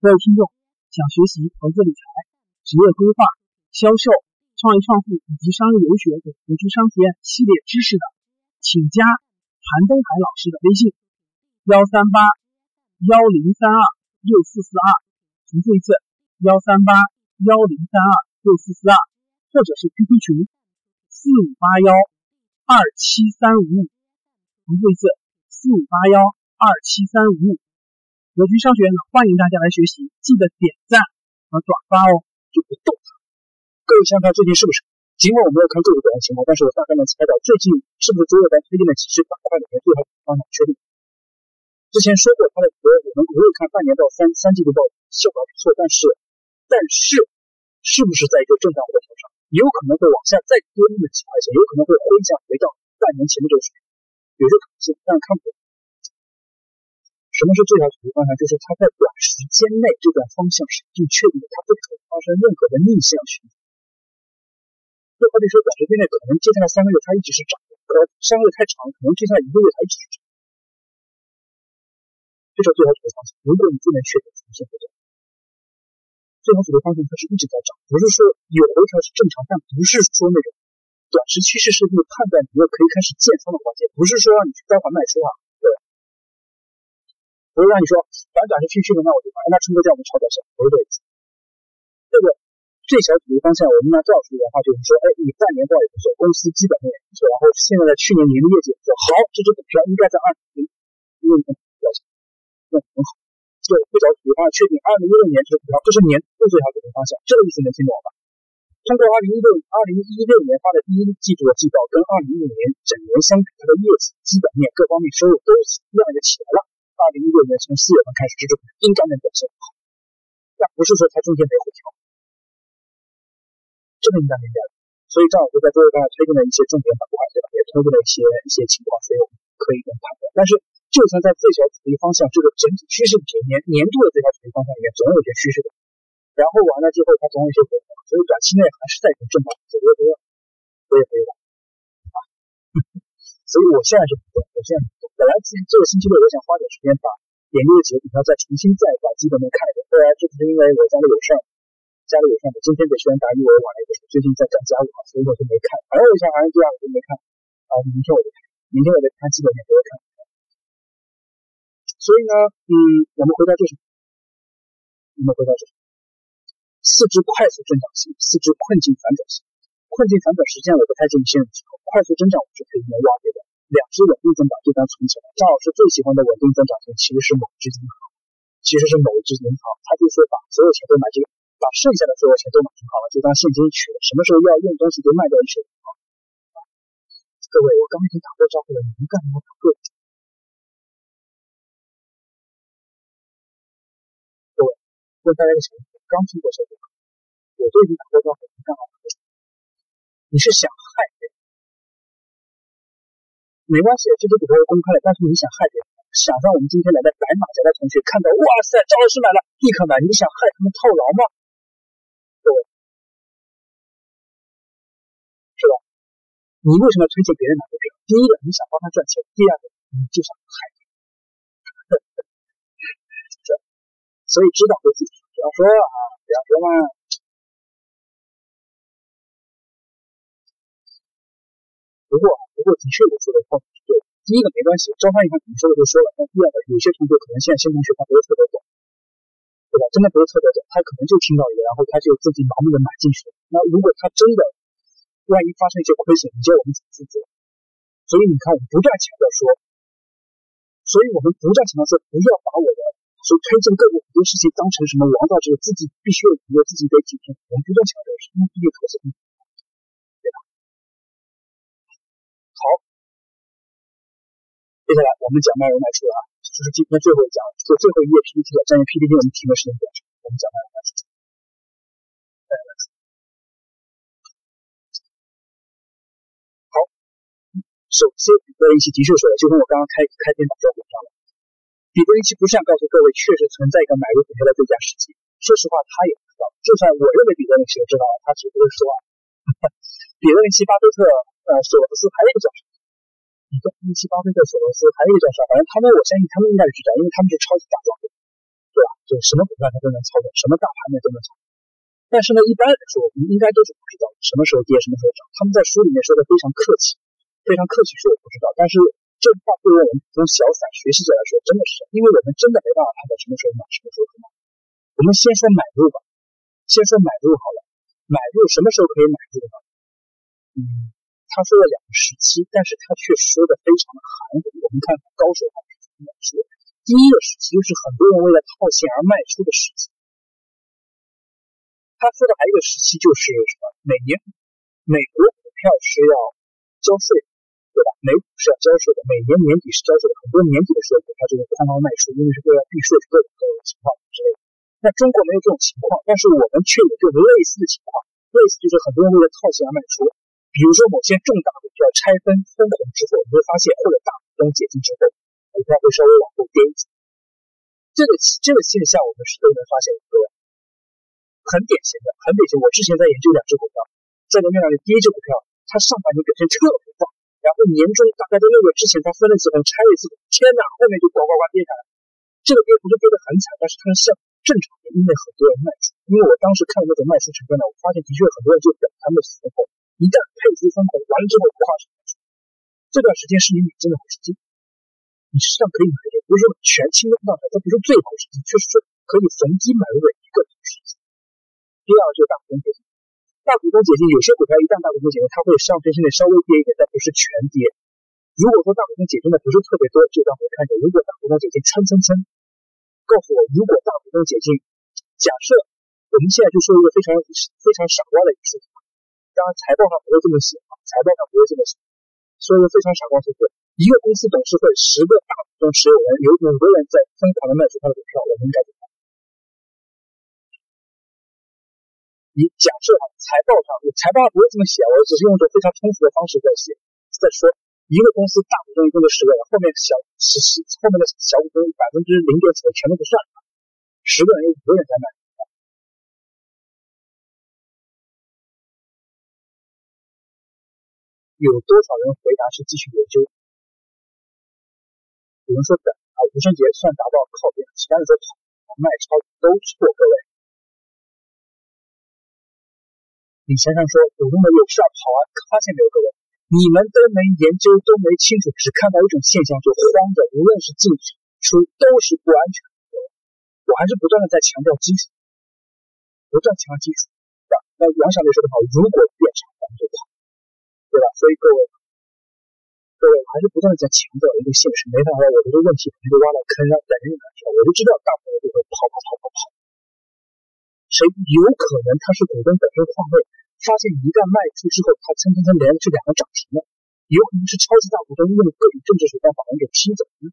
各位听众，想学习投资理财、职业规划、销售、创业创富以及商业游学等国际商学院系列知识的，请加韩登海老师的微信：幺三八幺零三二六四四二，重复一次：幺三八幺零三二六四四二，或者是 QQ 群四五八幺二七三五五，重复一次：四五八幺二七三五五。格局商学院呢，欢迎大家来学习，记得点赞和转发哦。就不动它。各位想想最近是不是？尽管我没有看个股表现情况，但是我大概能猜到最近是不是所有在推荐的几只板块里面最好方向确定。之前说过它的和我们没有看半年到三三季度报效果不错，但是但是是不是在一个震荡回调上，有可能会往下再多那么几块钱，有可能会回降回到半年前的这个水平，有这可能性，但看不懂。什么是最好处理方向？就是它在短时间内这段方向是已经确定的，它不可能发生任何的逆向循环。就好比说，短时间内可能接下来三个月它一直是涨的，呃，三个月太长，可能接下来一个月它一直是涨。这是最好处理方向。如果你不能确定长线回调，最好处理方向它是一直在涨，不是说有回调是正常，但不是说那种短时趋势是那个判断你要可以开始建仓的环节，不是说让你去单环卖出啊。不是让你说反短是趋势的，那我就买，那冲个价我们炒短线，不是这意思。这个最小主力方向，我们拿这样说的话，就是说，哎，你半年报也不错，公司基本面也不错，然后现在的去年年的业绩也不错，好，这只股票应该在二零一六年表现，那很好。这最小主力方向确定二零一六年这股票，这是年度最好主力方向，这个意思能听懂吧？通过二零一六二零一六年发的第一季度的季报，跟二零一五年整年相比，它的业绩、基本面各方面收入都一样的起来了。二零一六年从四月份开始，这种应该能表现好，但不是说它中间没回调，这个应该明白了。所以张老师在最后给大家推荐了一些重点板块，对吧？也推荐了一些一些情况，所以我们可以这么判断。但是，就算在最小阻力方向这个整体趋势里面，年年度的最小阻力方向里面，总有一些趋势的。然后完了之后，它总有一些回调，所以短期内还是在一个震荡走我也我也可以玩啊。所以我现在是不动，我现在。本来这这个星期六我想花点时间把研究的几个股票再重新再把基本面看一遍，后来就是因为我家里有事儿，家里有事儿，我今天给学员打一我晚了一个最近在赶家务嘛，所以我就没看。反正我想反正这样我就没看，啊，明天我就看，明天我就看基本面给我看。所以呢，嗯，我们回到这什么？我们回到这什么？四只快速增长型，四只困境反转型。困境反转实际上我不太建议新人去搞，快速增长我是可以用挖掘的。两只稳定增长就当存起来。张老师最喜欢的稳定增长型其实是某一只银行，其实是某一只银行，他就是把所有钱都买这个，把剩下的所有钱都买银行了，就当现金取了。什么时候要用东西就卖掉一些银行。各位，我刚已经打过招呼了，你们干什么打过？各位，问大家个小问题：刚听过小股我都已经打过招呼了，你干嘛？你是想害别人？没关系，这只股票是公开的，但是你想害别人，想让我们今天来的白马甲的同学看到，哇塞，张老师买了，立刻买，你想害他们套牢吗？各位，是吧？你为什么要推荐别人买股票？第一个，你想帮他赚钱；第二个，你就想害他。所以知道对自己，不要说啊，不要说嘛。不过，不过的确我说的话是对。第一个没关系，招商银行怎么说的就说了。但第二个，有些同学可能现在新同学他不是特别懂，对吧？真的不是特别懂，他可能就听到一个，然后他就自己盲目的买进去了。那如果他真的万一发生一些亏损，你叫我们怎么负责？所以你看，我们不断强调说，所以我们不断强调说，不要把我的所推荐个股很多事情当成什么王道，只有自己必须要自己得谨慎。我们不断强调是，因为毕竟投资。接下来我们讲卖入卖出啊，就是今天最后一讲，做最后一页 PPT 了。占用 PPT 我们停的时间比较长，我们讲卖入卖出。好，首先比特林奇的确说了，就跟我刚刚开开篇打招呼一样了。比特林奇不像告诉各位，确实存在一个买入股票的最佳时机。说实话，他也不知道。就算我认为比特林奇知道了，他只不过是说，比特林奇、巴菲特、呃，索罗斯还有一个叫什么？一个一七巴菲特、索罗斯，还有一个叫啥？反正他们，我相信他们应该是知道，因为他们是超级大庄的，对吧？就是什么股票他都能操作，什么大盘呢都能操作。但是呢，一般来说，我们应该都是不知道什么时候跌，什么时候涨。他们在书里面说的非常客气，非常客气说我不知道。但是这话对于我们从小散学习者来说，真的是，因为我们真的没办法判断什么时候买，什么时候不买。我们先说买入吧，先说买入好了。买入什么时候可以买入呢？嗯，他说了两个时期，但是他却说的非常的含糊。我们看高手他是怎么说。第一个时期就是很多人为了套现而卖出的时期。他说的还有一个时期就是什么？每年美国股票是要交税，对吧？美股是要交税的，每年年底是交税的。很多年底的时候，股票就会哐当卖出，因为是为了避税，各种各种情况之类的。那中国没有这种情况，但是我们却有这种类似的情况，类似就是很多人为了套现而卖出。比如说某些重大股票拆分分红之后，你会发现或者大股东解禁之后，股票会稍微往后跌一些。这个这个现象我们是都能发现一个。很典型的，很典型。我之前在研究两只股票，在那面上的第一只股票，它上半年表现特别棒，然后年终大概在六月之前，它分了一次红，拆了一次股，天哪，后面就呱呱呱跌下来。这个跌不是跌得很惨，但是它是像正常的，因为很多人卖出。因为我当时看那种卖出成分呢，我发现的确很多人就等他们分红，一旦配出分红完了之后，夸是卖出。这段时间是你买进的好时机，你实际上可以买点，不是说全清空状态，它不是最好时机，确实是可以逢低买入的一个好时机。第二就是大股东解禁，大股东解禁，有些股票一旦大股东解禁，它会上升性的稍微跌一点，但不是全跌。如果说大股东解禁的不是特别多，就当我看着，如果大股东解禁蹭蹭蹭，告诉我，如果大股东解禁，假设我们现在就说一个非常非常傻瓜的一个数字，当然财报上不会这么写啊，财报上不会这么写，所以非常傻瓜数字，一个公司董事会十个大股东持有人有五个人在疯狂的卖出他的股票，我们应该怎么办？你假设啊，财报上，财报上不会这么写，我只是用一种非常通俗的方式在写，在说一个公司大股东一共就十个人，后面小十十后面的小股东百分之零点几的全都不算，十个人有五个人在卖，有多少人回答是继续研究？有人说等啊，吴声节算达到靠边，其他人说跑卖超都错，各位。李先生说，股东们有事要跑啊，发现没有各位？你们都没研究，都没清楚，只看到一种现象就慌着，无论是进出都是不安全的。我还是不断的在强调基础，不断强调基础，对吧？那杨小雷说的好，如果变差，咱们就跑，所以各位，各位还是不断的在强调一个现实，没办法，我这个问题可能就挖了坑，让等人难跳。我就知道大朋友就会跑跑跑跑跑，谁有可能他是股东本身换位？发现一旦卖出之后，它蹭蹭蹭连着这两个涨停了，有可能是超级大股东用各种政治手段把人给踢走了，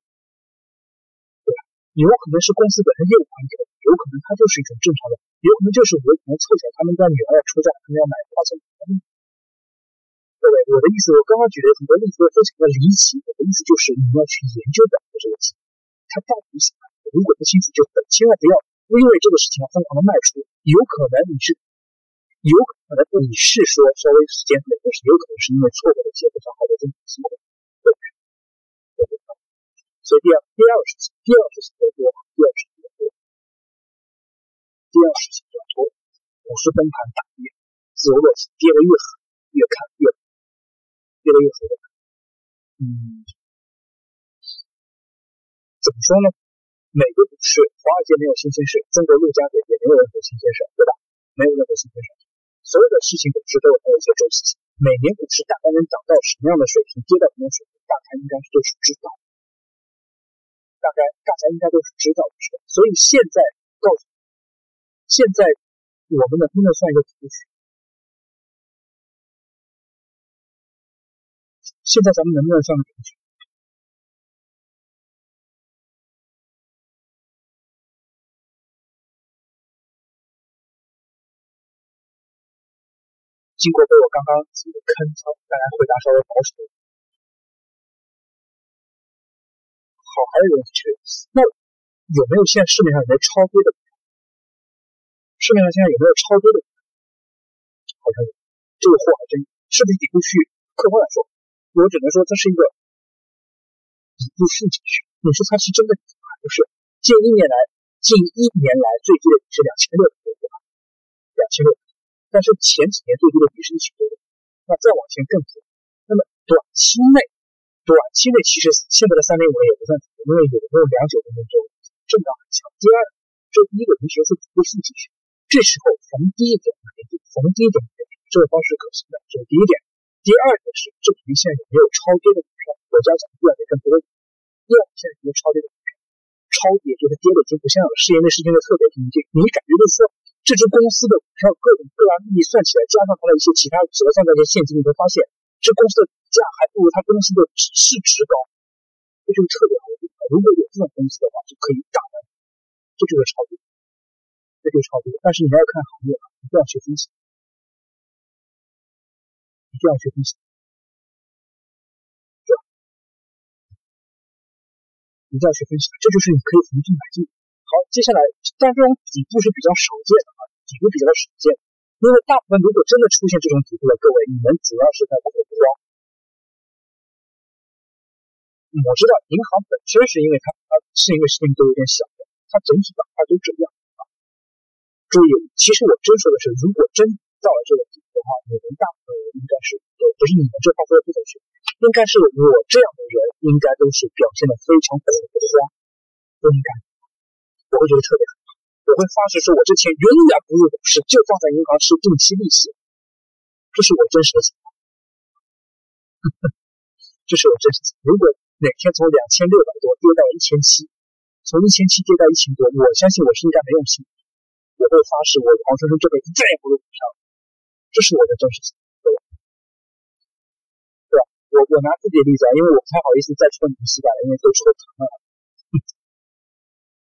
对吧？有可能是公司本身业务环境，有可能它就是一种正常的，有可能就是我可能凑巧他们家女儿要出嫁，他们要买花钱。各位，我的意思，我刚刚举的很多例子都非常的离奇，我的意思就是你要去研究本这个题，它到底什么？如果不清楚，就千万不要因为这个事情疯狂的卖出，有可能你是。有可能你是说稍微时间短，但是有可能是因为错过了一些非常好的这种机会，对不对？所以第二第二个事情，第二个事情要多，第二个事情要多，第二个事情要多，股市崩盘大跌，自由落体，跌得越狠，越来越狠。嗯，怎么说呢？每个股市，华尔街没有新鲜事，中国陆家嘴也没有任何新鲜事，对吧？没有任何新鲜事。所有的事情股市都有它有一些周期性，每年股市大概能涨到什么样的水平，跌到什么水平，大家应该都是知道，大概大家应该都是知道的。所以现在告诉，现在我们能不能算一个图局？现在咱们能不能算个图局？经过被我刚刚几个坑操，大家回答稍微保守。好，还有一个问题，那有没有现在市面上有没有超跌的？市面上现在有没有超跌的？好像有，这个货还真是不是底部区域？客观来说，我只能说它是一个底部附近区。你说它是真的底部还不是？近一年来，近一年来最低的比是两千六百多，对吧？两千六，但是前几年最低的比是一千多，那再往前更低。那么短期内，短期内其实现在的三零五也不算低，因为有没有两九分钟就震荡很强。第二，这第一个同学是底部附近去，这时候逢低点买点，逢低点买，这个方式可行的，这是第一点。第二个是这里面现在有没有超跌的股票？我家讲第二点更多。第二个，现在有没有超跌的股票？超跌就是跌的已经不像了，事业内事件的特别平静。你感觉就是说，这只公司的股票各种各样利益算起来，加上它的一些其他折算的一些现金，你会发现这公司的股价还不如它公司的市值高，这就是特别好的股票。如果有这种公司的话，就可以大胆，这就是超跌，这就是超跌。但是你要看行业啊，一定要去分析。一定要去分析，对吧？一定要去分析，这就是你可以从中买进。好，接下来，但这种底部是比较少见的啊，底部比较少见。因为大部分如果真的出现这种底部的，各位，你们主要是在恐慌。我知道银行本身是因为它它是因为事情都有点小的，它整体板块都这样啊。注意，其实我真说的是，如果真到了这个地步的话，你们大部分人应该是，对，不是你们这话说的不准确，应该是我这样的人，应该都是表现的非常恐慌，不应该，我会觉得特别害怕，我会发誓说，我这钱永远不入股市，就放在银行吃定期利息，这是我真实的情况，这是我真实的。如果哪天从两千六百多跌到一千七，从一千七跌到一千多，我相信我是应该没用心。我会发誓，我黄春生这辈子再也不入股票了。这是我的真实情况，对吧？对吧？我我拿自己的例子啊，因为我不太好意思再戳你们膝盖了，因为都戳疼了。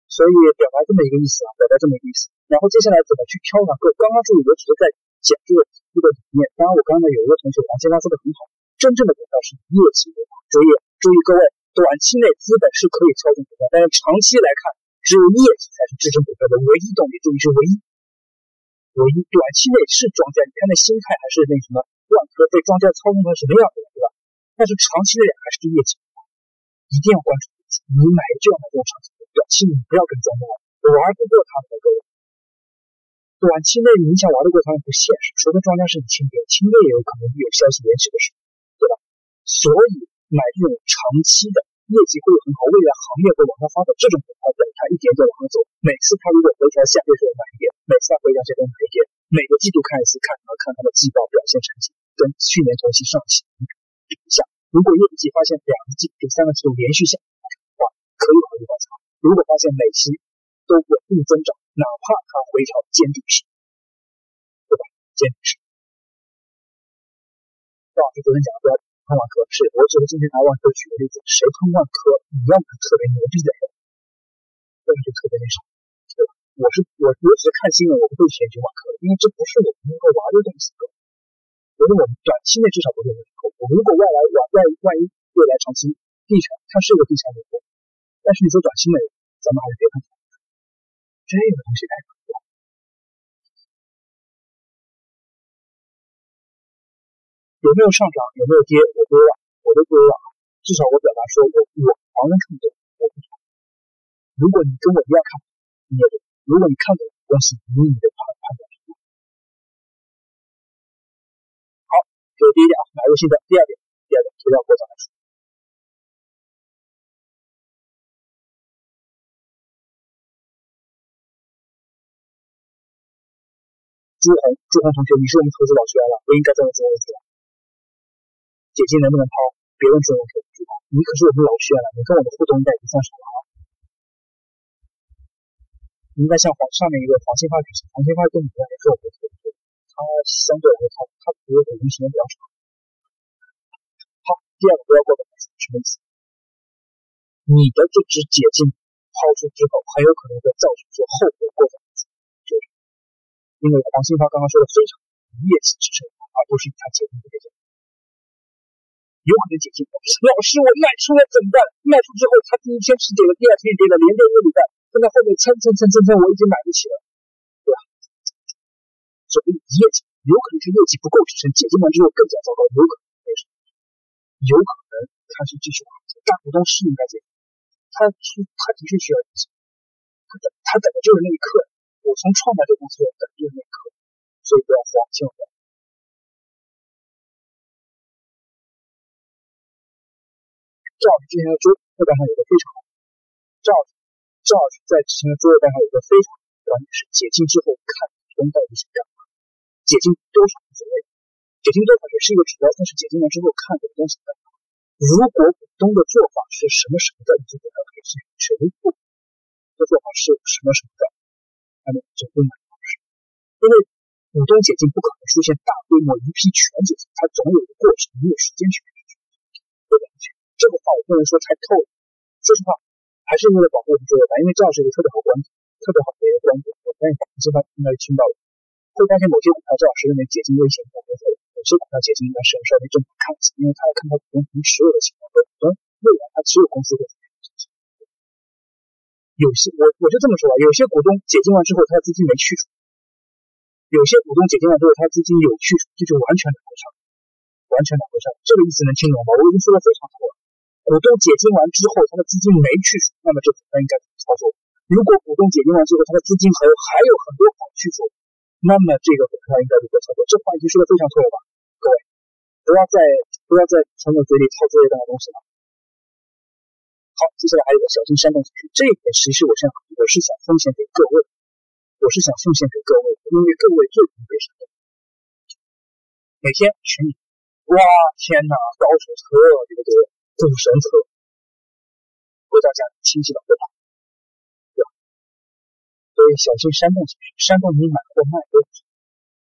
所以表达这么一个意思啊，表达这么一个意思。然后接下来怎么去挑呢？各刚刚注意，我只是在讲这个一个理念。当然，我刚才有一个同学王先生说的很好，真正的股票是业绩为王。注意，注意各位，短期内资本是可以操纵股票，但是长期来看。只有业绩才是支撑股票的唯一动力，注意是唯一。唯一短期内是庄家，你看那心态还是那什么，万科被庄家操纵成什么样子了，对吧？但是长期内还是业绩，一定要关注业绩。你买就要买这种长期的，短期你不要跟庄家玩，玩不过他们的各位。短期内你想玩得过他们不现实，除非庄家是你亲爹，亲爹也有可能有消息延迟的时候，对吧？所以买这种长期的。业绩会很好，未来行业会往上发展，这种股票等它一点点往上走。每次它如果回调下跌时候买一点，每次它回调下跌买一点，每个季度看一次，看它看它的季报表现成绩，跟去年同期、上期比一下。如果业绩发现两个季度、三个季度连续下跌的话，可以考虑爆仓。如果发现每期都稳定增长，哪怕它回调坚定式，对吧？坚定式。赵老师昨天讲的不要。看万科是，我只是今天拿万科举个例子，谁看万科，你要么特别牛逼的人，那么就特别那啥，对吧？我是我，我只是看新闻，我不会研究万科，因为这不是我们能够玩的东西。我觉得我们短期内至少不会有利我如果外来万万万一未来长期地产，它是个地产领域，但是你说短期内，咱们还是别看这个东西太可怕。有没有上涨？有没有跌？我不知道，我都不知道。至少我表达说，我我旁人看不懂，我不懂。如果你跟我一样看，你也懂。如果你看懂，恭喜你，你的判判断。好，这是第一点啊，买入新的。第二点，第二点提到国家来说，朱红，朱红同学，你是我们投资老学员了，不应该这么做问题了。解禁能不能抛？别问这种问题，你可是我们老学员了，你跟我的互动应该已经算少了啊。应该像黄上面一个黄新发女士，黄新发跟你一样也是我们的投资他相对来说他他比我抖音时间比较长。好，第二个不要过本什么意思？你的这只解禁抛出之后，很有可能会造成说后果过早，就是因为黄新发刚刚说的非常业绩支撑，而不是以他解禁的这种。有可能解禁。老师，我卖出了怎么办？卖出之后，他第一天是跌了，第二天跌了，连跌一个礼拜，现在后面蹭蹭蹭蹭蹭，我已经买不起了，对吧？所以业绩有可能是业绩不够支撑，解禁完之后更加糟糕，有可能为什么？有可能他是继续大股东是应该解禁，他是他的确需要解禁，他等他等的就是那一刻。我从创办这个公司等的就是那一刻，所以不要慌，千万不要。老师之前的桌桌板上有个非常好，赵赵老师在之前的桌板上有个非常关键是：解禁之后看股东到底什么样。解禁多少无所谓，解禁多少也是一个指标，但是解禁完之后看股东什么样。如果股东的做法是什么什么的，你就给他可以是谁不的做法是什么什么的，那么就不买方式。因为股东解禁不可能出现大规模一批全解禁，它总有一个过程，你有时间去解。这个话我不能说太透了。说实话，还是为了保护我们各位吧，因为这样是一个特别好观点，特别好的一个观点，我相信大家应该听到了。会发现某些股票，赵老师认为解禁危险比较多。这股票解禁应该是稍微正常看一下，因为他要看他股东持有的情况和股东未来他持有公司的怎么样。有些我我就这么说吧，有些股东解禁完之后，他的资金没去除；有些股东解禁完之后，他资金有去除，这就完全两回事，完全两回事。这个意思能听懂吗？我已经说的非常透了。股东解禁完之后，他的资金没去，那么这股票应该怎么操作？如果股东解禁完之后，他的资金还还有很多好去处，那么这个股票应该如何操作？这话已经说的非常透了吧？各位，不要再不要再从我嘴里套作业这样的东西了。好，接下来还有个小心山洞情绪，这一点其实我现在我是想奉献给各位，我是想奉献给各位，因为各位最容易被山洞。每天群里，哇，天哪，高手特别多，股神特，回到家亲戚老对吧？对吧？所以小心山洞情绪，山洞你买或卖都。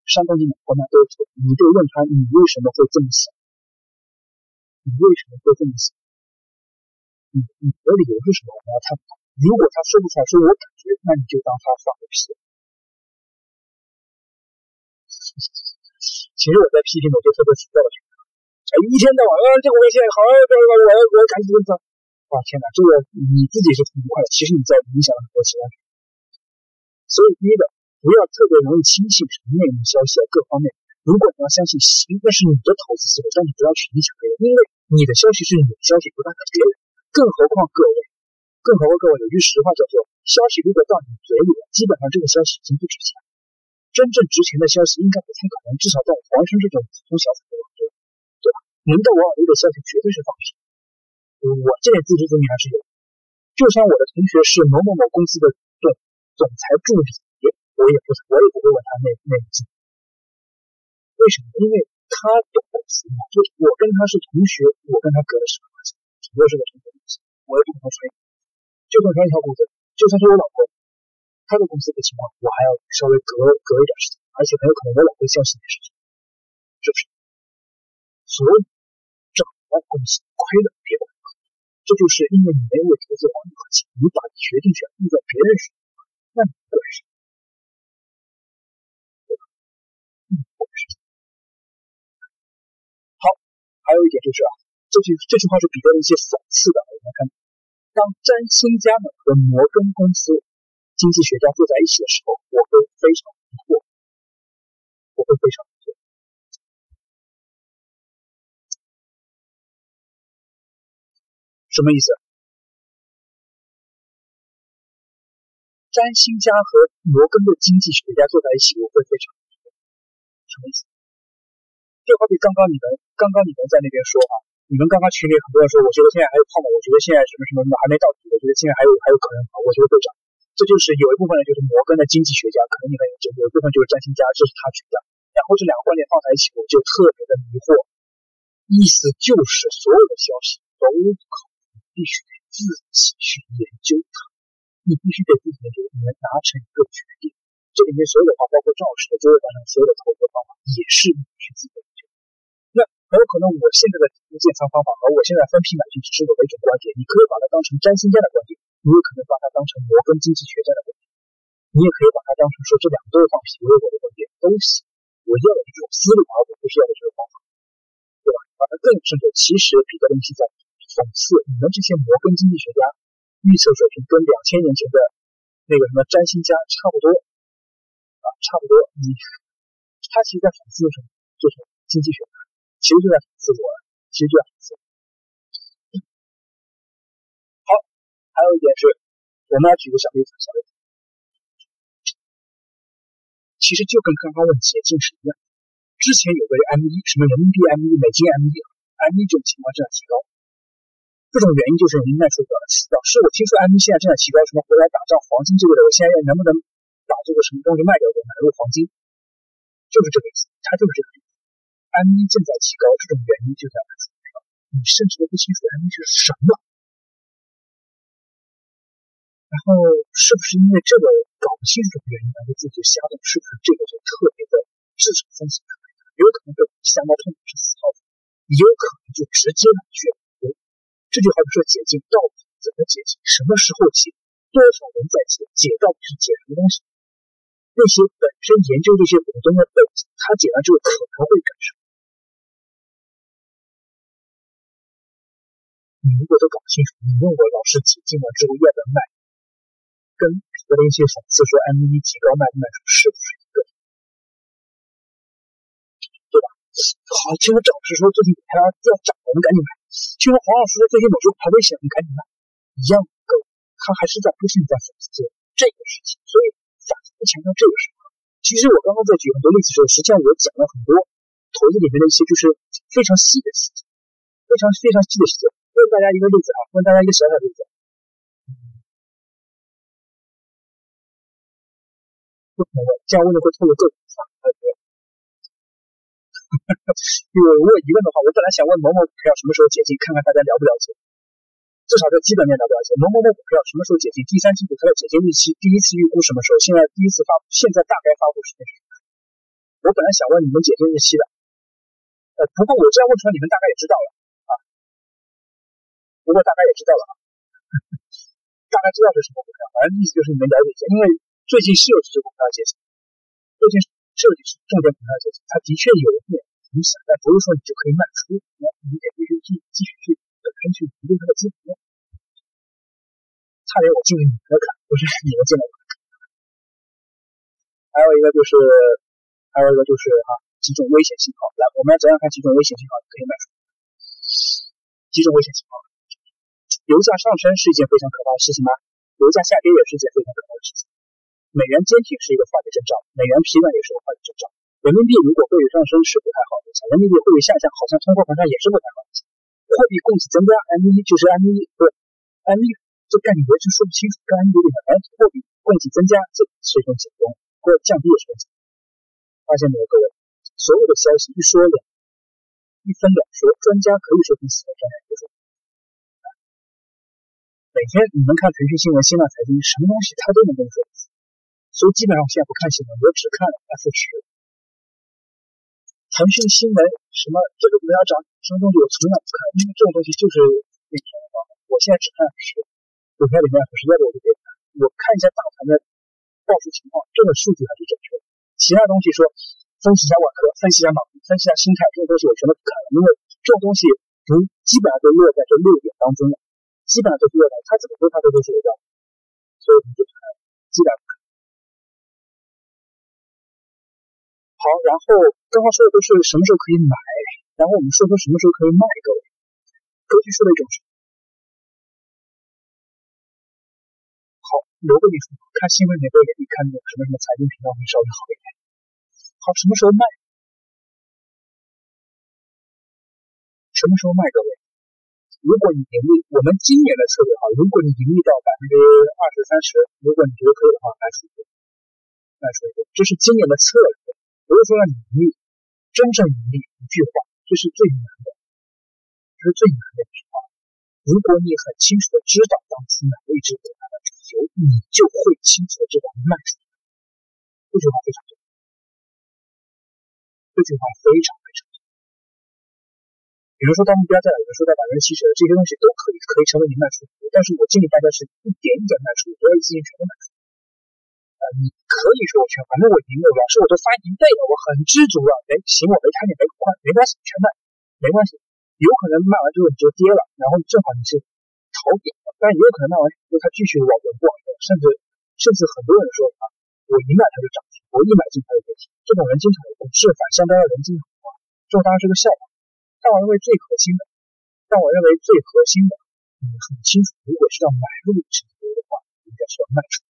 山东你买或卖都错，你就问他你为什么会这么想？你为什么会这么想？你你的理由是什么？我们要探讨。如果他说不出来，说我感觉，那你就当他放个屁。其实我在批评某些特别奇怪的群哎，哎一天到晚啊，这个微信好，这个我我我赶紧问他。哇，天哪，这个你自己是挺不快的，其实你在影响了很多其他人。所以第一个。不要特别容易轻信什么内幕消息啊，各方面。如果你要相信，行，那是你的投资思维，但你不要去影响别人，因为你的消息是你的消息，不代表别人。更何况各位，更何况各位，有句实话叫做：消息如果到你嘴里了，基本上这个消息已经不值钱。真正值钱的消息应该不太可能，至少在我黄生这种普通小散户中，对吧？能到我耳朵的消息绝对是放屁。我这点自知之明还是有。就像我的同学是某某某公司的总总裁助理。我也不，我也不会问他那那个字，为什么？因为他懂公司嘛，就是我跟他是同学，我跟他隔的是关系，只不过是个同学关系，我也不跟他吹，就算穿一条裤子，就算是我老婆，他的公司的情况，我还要稍微隔隔一点时间，而且很有可能我老婆相信的事情，是不是？所以找到公司亏了别人，这就是因为你没有投资黄金和钱，你把决定权放在别人手上，那你怪谁？好，还有一点就是啊，这句这句话是彼得的一些讽刺的。我们看，当占星家们和摩根公司经济学家坐在一起的时候，我会非常疑惑，我会非常什么意思？占星家和摩根的经济学家坐在一起，我会非常。什么意思？就好比刚刚你们，刚刚你们在那边说啊，你们刚刚群里很多人说，我觉得现在还有泡沫，我觉得现在什么什么什么还没到底，我觉得现在还有还有可能啊，我觉得会涨。这就是有一部分人就是摩根的经济学家，可能你很研究；有一部分就是占星家，这是他觉得。然后这两个观点放在一起，我就特别的迷惑。意思就是所有的消息都不可，必须得自己去研究它，你必须得自己研究，你能达成一个决定。这里面所有的话，包括赵老师的周日班上所有的投资方法，也是你去自己研究。那很有可能我现在的建仓方法和我现在分批买进只是我的一种观点，你可以把它当成占星家的观点，你也可能把它当成摩根经济学家的观点，你也可以把它当成说这两个都是放屁，我有我的观点都行。我要的是这种思路，而我不是要的这个方法，对吧？把它更甚者，其实彼得林奇在讽刺你们这些摩根经济学家预测水平跟两千年前的那个什么占星家差不多。啊，差不多，你他其实在讽刺什么？就是经济学，其实就在讽刺我，其实就在讽刺。好，还有一点是，我们要举个小例子，小例子，其实就跟刚刚的解禁是一样。之前有个 M 一什么人民币 M 一、美金 M 一、M 一这种情况正在提高，这种原因就是您卖出表表示我听说 M 一现在正在提高，什么回来打仗黄金这个的，我现在能不能把这个什么东西卖掉，就买入黄金，就是这个意思，它就是这个意思。M 一正在提高，这种原因就在卖出股票，你甚至都不清楚 M 一是什么。然后是不是因为这个搞不清楚的原因，然后自己就瞎动？是不是这个就特别的市场风险特别大？有可能这瞎猫碰是死耗子，也有可能就直接去了。这就好比说解禁到底怎么解禁，什么时候解，多少人在解，解到底是解什么东西？那些本身研究这些股东的本质，他解完之后可能会干什么？你如果都搞清楚，你问我老师解禁了之后要不要卖？跟别的一些讽刺说 M 一提高卖不卖出是不是一个？对吧？好，听说赵老师说最近股票要涨，我们赶紧买；听说黄老师说最近某只股票危险，我们赶紧卖。一样，各位，他还是在不停在讽刺这个事情，所以反复强调这个事情。其实我刚刚在举很多例子的时候，实际上我讲了很多投资里面的一些就是非常细的细节，非常非常细的细节。问大家一个例子啊，问大家一个小小的例子。不同的这样问的会透露各种想法。因 为如果疑问的话，我本来想问某某股票什么时候解禁，看看大家了不了解，至少在基本面了不了解。某某某股票什么时候解禁？第三季度它的解禁日期，第一次预估什么时候？现在第一次发布，现在大概发布时间是什么？我本来想问你们解禁日期的，呃，不过我这样问出来，你们大概也知道了啊。不过大概也知道了啊，大概知道是什么股票，反正意思就是你们了解一下，因为。最近是有几只股票解禁，最近这就是重点股票解禁，它的确有一点影响，但不是说你就可以卖出，你得必须继继续去本身去研究它的基本面。差点我进了你们的坎，不是你们进了我的坎。还有一个就是，还有一个就是啊，几种危险信号。来，我们要怎样看几种危险信号可以卖出？几种危险信号？油价上升是一件非常可怕的事情吗？油价下跌也是一件非常可怕的事情。美元坚挺是一个坏的征兆，美元疲软也是个坏的征兆。人民币如果汇率上升是不太好的，人民币汇率下降好像通货膨胀也是不太好的。货币供给增加，M 一就是 M 一，不是 M 一这概念我直说不清楚，跟 M 一有点关系。货币供给增加这是一种解封，或者降低也是一种。发现没有，各位，所有的消息一说两一分两说，专家可以说跟死了，专家也说。每天你们看腾讯新闻、新浪财经，什么东西他都能跟你说。所以基本上我现在不看新闻，我只看 F 十。腾讯新闻什么这个股票涨什么东西，我从来不看，因为这种东西就是那什么。我现在只看 F 十，股票里面 F 十要的我就别看，我看一下大盘的报数情况，这个数据还是准确的。其他东西说分析一下网科，分析一下马分析一下心态，这种东西我全都不看了，因为这种东西不基本上都落在这六点当中了，基本上都是落在它怎么说它都是有的，所以你就看基本上。好，然后刚刚说的都是什么时候可以买，然后我们说说什么时候可以卖，各位。格局说的一种是，好，罗个你说，看新闻里面都也可以看那种什么什么财经频道会稍微好一点。好，什么时候卖？什么时候卖，各位？如果你盈利，我们今年的策略哈，如果你盈利到百分之二十三十，如果你觉得可以的话，卖出一个，卖出一个，这是今年的策略。不是说让你盈利，真正盈利一句话，这是最难的，这是最难的一句话。如果你很清楚的知道当初哪一只股票的理由，你就会清楚的知道卖出去。这句话非常重要，这句话非常非常重要。比如说，当目标在哪，说到百分之七十这些东西都可以可以成为你卖出的理由，但是我建议大家是一点一点卖出，不要一次性全部卖出。你可以说我全，反正我赢了，老师我都翻一倍了，我很知足了。哎，行，我没看见没快，没关系，全卖，没关系。有可能卖完之后你就跌了，然后正好你是逃点了，但也有可能卖完之后它继续往往过，甚至甚至很多人说啊，我一卖它就涨停，我一买进它就跌停。这种人经常有，股市反向都要人经常有，这当然是个笑话。但我认为最核心的，但我认为最核心的，你很清楚，如果是要买入这个的话，应该是要卖出。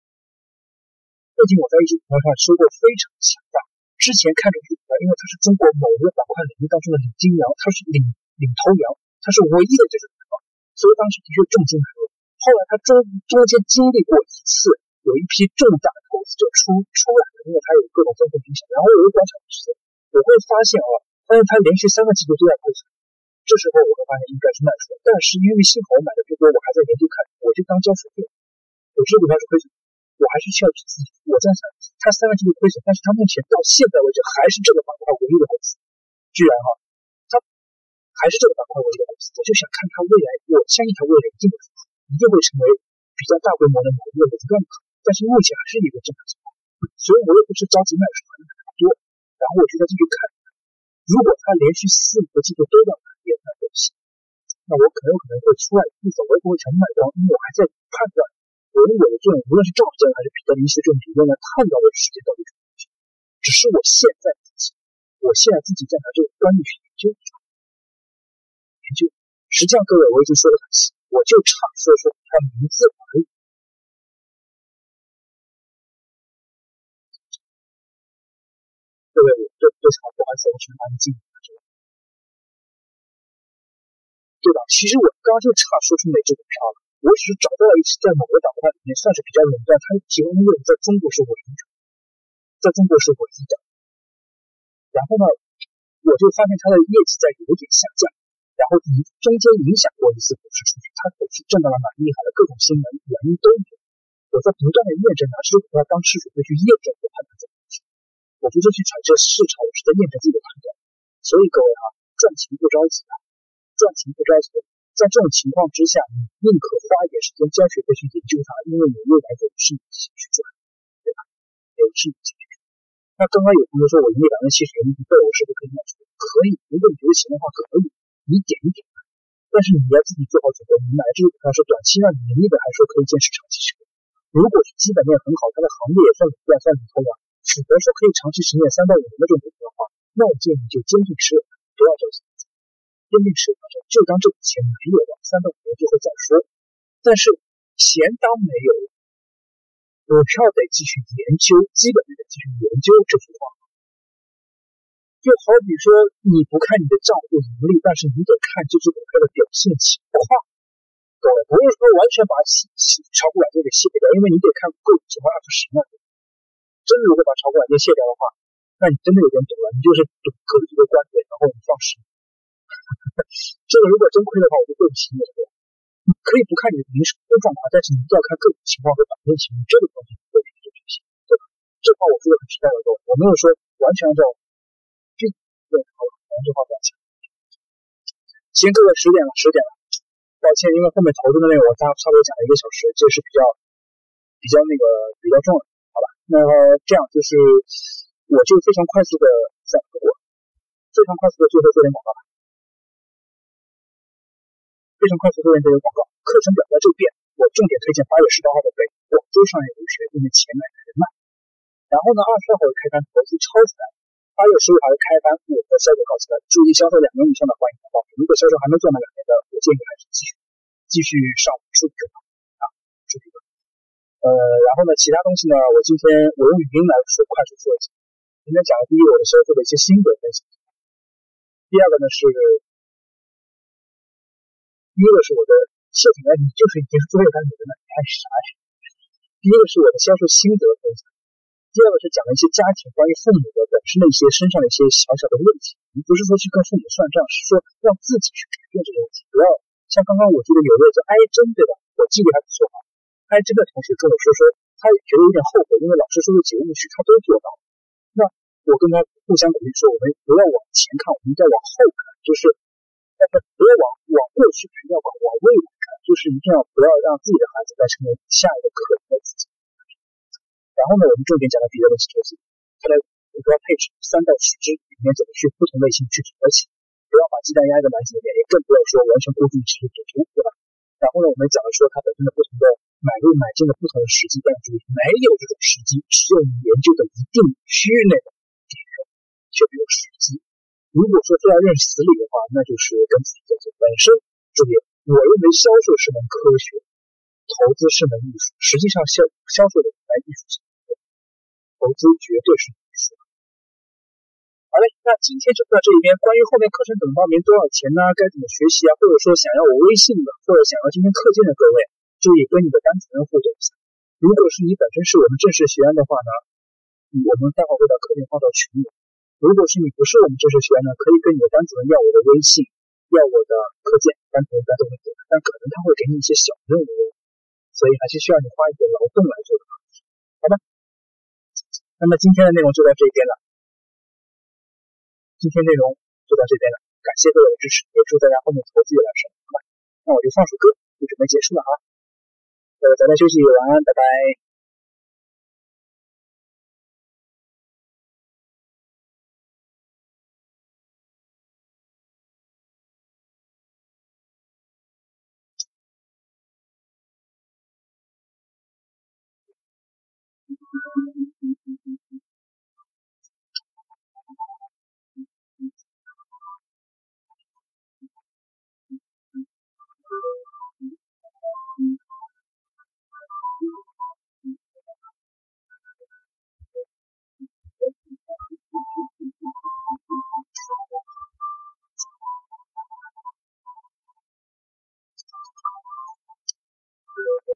最近我在一只股票上收获非常强大。之前看这只股票，因为它是中国某一个板块领域当中的领军羊，它是领领头羊，它是唯一的这种股票，所以当时的确重金买入。后来它中中间经历过一次，有一批重大的投资者出出来了，因为它有各种风险影响，然后我又观察时间，我会发现啊，发现它连续三个季度都在亏损。这时候我会发现应该是卖出，但是因为幸好我买的最多，我还在研究看，我就当交水费。有些股票是亏损，我还是需要去自己。我在想，它三个季度亏损，但是它目前到现在为止还是这个板块唯一的公司，居然哈，它还是这个板块唯一的公司。我就想看它未来，我相信它未来一定会一定会成为比较大规模的某一个垄断股，但是目前还是一个正常情况，所以我也不是着急卖出，反正很多，然后我就在继续看。如果它连续四五个季度都在跌那东西，那我可能有可能会出来一部分，我也不会全部卖光，因为我还在判断，我用我的这种无论是赵教还是彼得林奇这种理论来判断我的时间到底什么东西，只是我现在自己，我现在自己在拿这个观念去研究研究，实际上各位我已经说的很细。我就阐述说它名字而已。各位，我这这场不好意思，我全把你记住了，对吧？其实我刚刚就阐述出哪只股票了，我只是找到了一只在某个板块里面算是比较垄断，它提供业务在中国是唯一的，在中国是唯一的。然后呢，我就发现它的业绩在有点下降。然后影中间影响过一次股市出去，它股市震荡的蛮厉害的，各种新闻原因都有。我在不断的验证，拿这个股票当试水会去验证我判断这个问题。我不是去揣测市场，我是在验证自己的判断。所以各位啊，赚钱不着急啊，赚钱不着急。在这种情况之下，你宁可花一点时间教学费去研究它，因为你未来有是你自己去赚，对吧？有是你自己去赚。那刚刚有朋友说我盈利百分之七十，盈利倍，我是不是可以卖出？可以，如果你觉得行的话，可以。一点一点的，但是你要自己做好准备。你买这个股票是短期让你盈利的，还是说可以坚持长期持有？如果是基本面很好，它的行业也算垄断、算领头羊，符合说可以长期持有、三到五年的这种股票的话，那我建议你就坚定持有，不要着急，坚定持有，就当这笔钱没有了，三到五年之后再说。但是钱当没有了，股票得继续研究，基本面得继续研究，这句话。就好比说，你不看你的账户盈利，但是你得看这只股票的表现情况。各位，不是说完全把炒股软件给卸掉，因为你得看个股情况 F 十呢。真的如果把炒股软件卸掉的话，那你真的有点赌了，你就是赌个几个观点，然后你放十。这个如果真亏的话，我就对不起你了。你可以不看你的营收状况，但是你一定要看个股情况和板块情况，这个东西对你就就行，对吧？这话我说的很实在的，我没有说完全按照。对，好了，咱这话不要讲。行，各位十点了，十点了，抱歉，因为后面投资的内容我大差不多讲了一个小时，这是比较比较那个比较重的，好吧？那这样就是我就非常快速的再我非常快速的最后做点广告吧，非常快速做点这个广告。课程表在这边，我重点推荐八月十八号的北广州商业留学，因为钱买人脉。然后呢，二十二号的开单投资超出来。八月十五号的开单，我的销售告急了，注意销售两年以上的欢迎报名。如果销售还没做满两年的，我建议还是继续继续上数据课啊，数据课。呃，然后呢，其他东西呢，我今天我用语音来说，快速说一下。今天讲了第一，我的销售的一些心得分享。第二个呢是，第一个是我的谢品啊，你就是已经是做业单女人了，你还啥呀？第一个是我的销售心得分享。第二个是讲了一些家庭关于父母的本身的一些身上的一些小小的问题，你不是说去跟父母算账，是说让自己去改变这个问题。不要像刚刚我这个有位叫艾珍对吧？我记忆还不错啊。艾珍的同学跟我说说，他觉得有点后悔，因为老师说的几个误区他都做到了。那我跟他互相鼓励说，我们不要往前看，我们再往后看，就是但是不要往往过去看，要往往未来看，就是一定要不要让自己的孩子再成为下一个可怜的自己。然后呢，我们重点讲了别的东西投资，它的主要配置三到十只里面怎么去不同类型去合起，不要把鸡蛋压在篮子里面，也更不要说完全固定持股图，对吧？然后呢，我们讲了说它本身的不同的买入买进的不同的时机，但注意没有这种时机，只有你研究的一定区域内的点却没有时机。如果说非要认死理的话，那就是跟自己在做。本身注意，我认为销售是门科学，投资是门艺术，实际上销销售的本来艺术性。投资绝对是你的。好嘞，那今天就到这里边。关于后面课程怎么报名、多少钱呢？该怎么学习啊？或者说想要我微信的，或者想要今天课件的各位，注意跟你的班主任互动一下。如果是你本身是我们正式学员的话呢，我们待会会把课件发到群里。如果是你不是我们正式学员呢，可以跟你的班主任要我的微信，要我的课件，班主任都会给，但可能他会给你一些小任务，所以还是需要你花一点劳动来做的。好吧？那么今天的内容就到这边了。今天内容就到这边了，感谢各位的支持，也祝大家后面投资越来越顺利。那我就放首歌，就准备结束了啊。各位早点休息，晚安，拜拜。